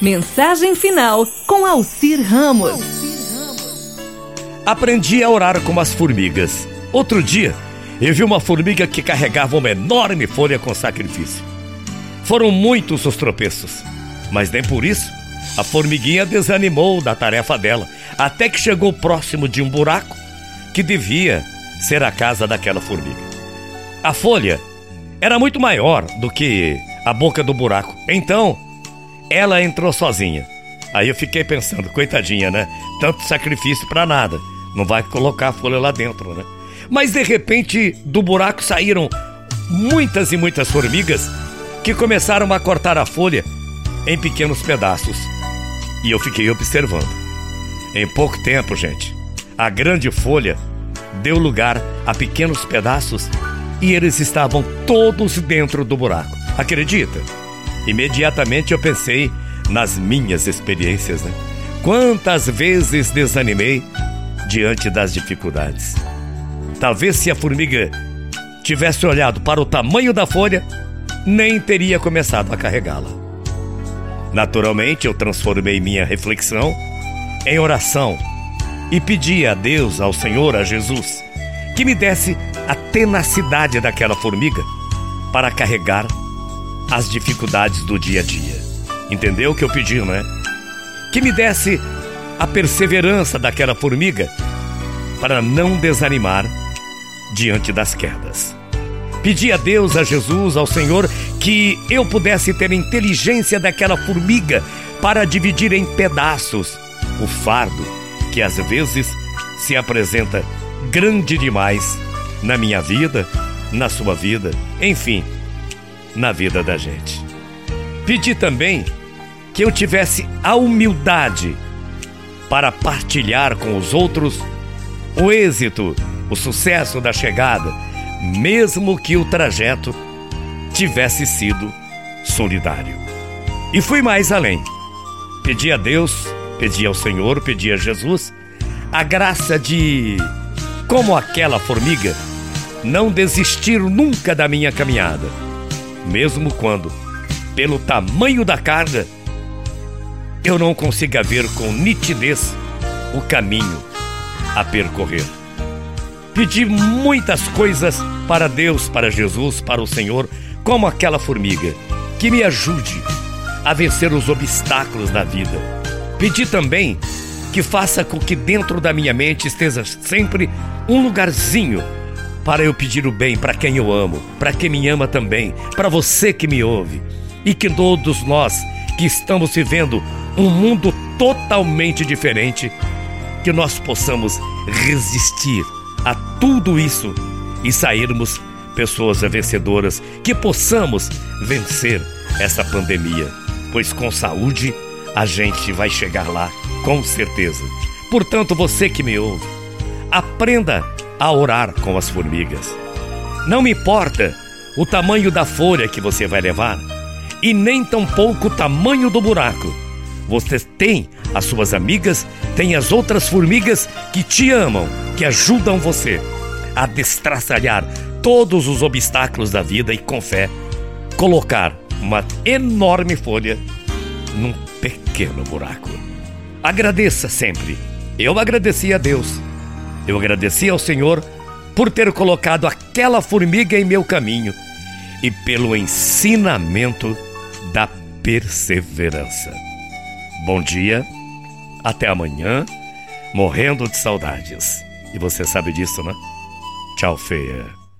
Mensagem final com Alcir Ramos. Aprendi a orar como as formigas. Outro dia, eu vi uma formiga que carregava uma enorme folha com sacrifício. Foram muitos os tropeços, mas nem por isso a formiguinha desanimou da tarefa dela, até que chegou próximo de um buraco que devia ser a casa daquela formiga. A folha era muito maior do que a boca do buraco. Então, ela entrou sozinha. Aí eu fiquei pensando, coitadinha, né? Tanto sacrifício para nada. Não vai colocar a folha lá dentro, né? Mas de repente, do buraco saíram muitas e muitas formigas que começaram a cortar a folha em pequenos pedaços. E eu fiquei observando. Em pouco tempo, gente, a grande folha deu lugar a pequenos pedaços e eles estavam todos dentro do buraco. Acredita? Imediatamente eu pensei nas minhas experiências, né? Quantas vezes desanimei diante das dificuldades. Talvez se a formiga tivesse olhado para o tamanho da folha, nem teria começado a carregá-la. Naturalmente, eu transformei minha reflexão em oração e pedi a Deus, ao Senhor, a Jesus, que me desse a tenacidade daquela formiga para carregar as dificuldades do dia a dia. Entendeu o que eu pedi, não é? Que me desse a perseverança daquela formiga para não desanimar diante das quedas. Pedi a Deus, a Jesus, ao Senhor, que eu pudesse ter a inteligência daquela formiga para dividir em pedaços o fardo que às vezes se apresenta grande demais na minha vida, na sua vida, enfim, na vida da gente. Pedi também que eu tivesse a humildade para partilhar com os outros o êxito, o sucesso da chegada, mesmo que o trajeto tivesse sido solidário. E fui mais além. Pedi a Deus, pedi ao Senhor, pedi a Jesus a graça de, como aquela formiga, não desistir nunca da minha caminhada, mesmo quando, pelo tamanho da carga, eu não consiga ver com nitidez o caminho a percorrer. Pedi muitas coisas para Deus, para Jesus, para o Senhor, como aquela formiga, que me ajude a vencer os obstáculos da vida. Pedi também que faça com que dentro da minha mente esteja sempre um lugarzinho para eu pedir o bem para quem eu amo, para quem me ama também, para você que me ouve. E que todos nós que estamos vivendo um mundo totalmente diferente, que nós possamos resistir a tudo isso e sairmos pessoas vencedoras, que possamos vencer essa pandemia, pois com saúde a gente vai chegar lá, com certeza. Portanto, você que me ouve, aprenda a orar com as formigas. Não me importa o tamanho da folha que você vai levar e nem tampouco o tamanho do buraco. Você tem as suas amigas, tem as outras formigas que te amam, que ajudam você a destraçalhar todos os obstáculos da vida e com fé colocar uma enorme folha num pequeno buraco. Agradeça sempre. Eu agradeci a Deus eu agradeci ao Senhor por ter colocado aquela formiga em meu caminho e pelo ensinamento da perseverança. Bom dia, até amanhã, morrendo de saudades. E você sabe disso, né? Tchau, feia.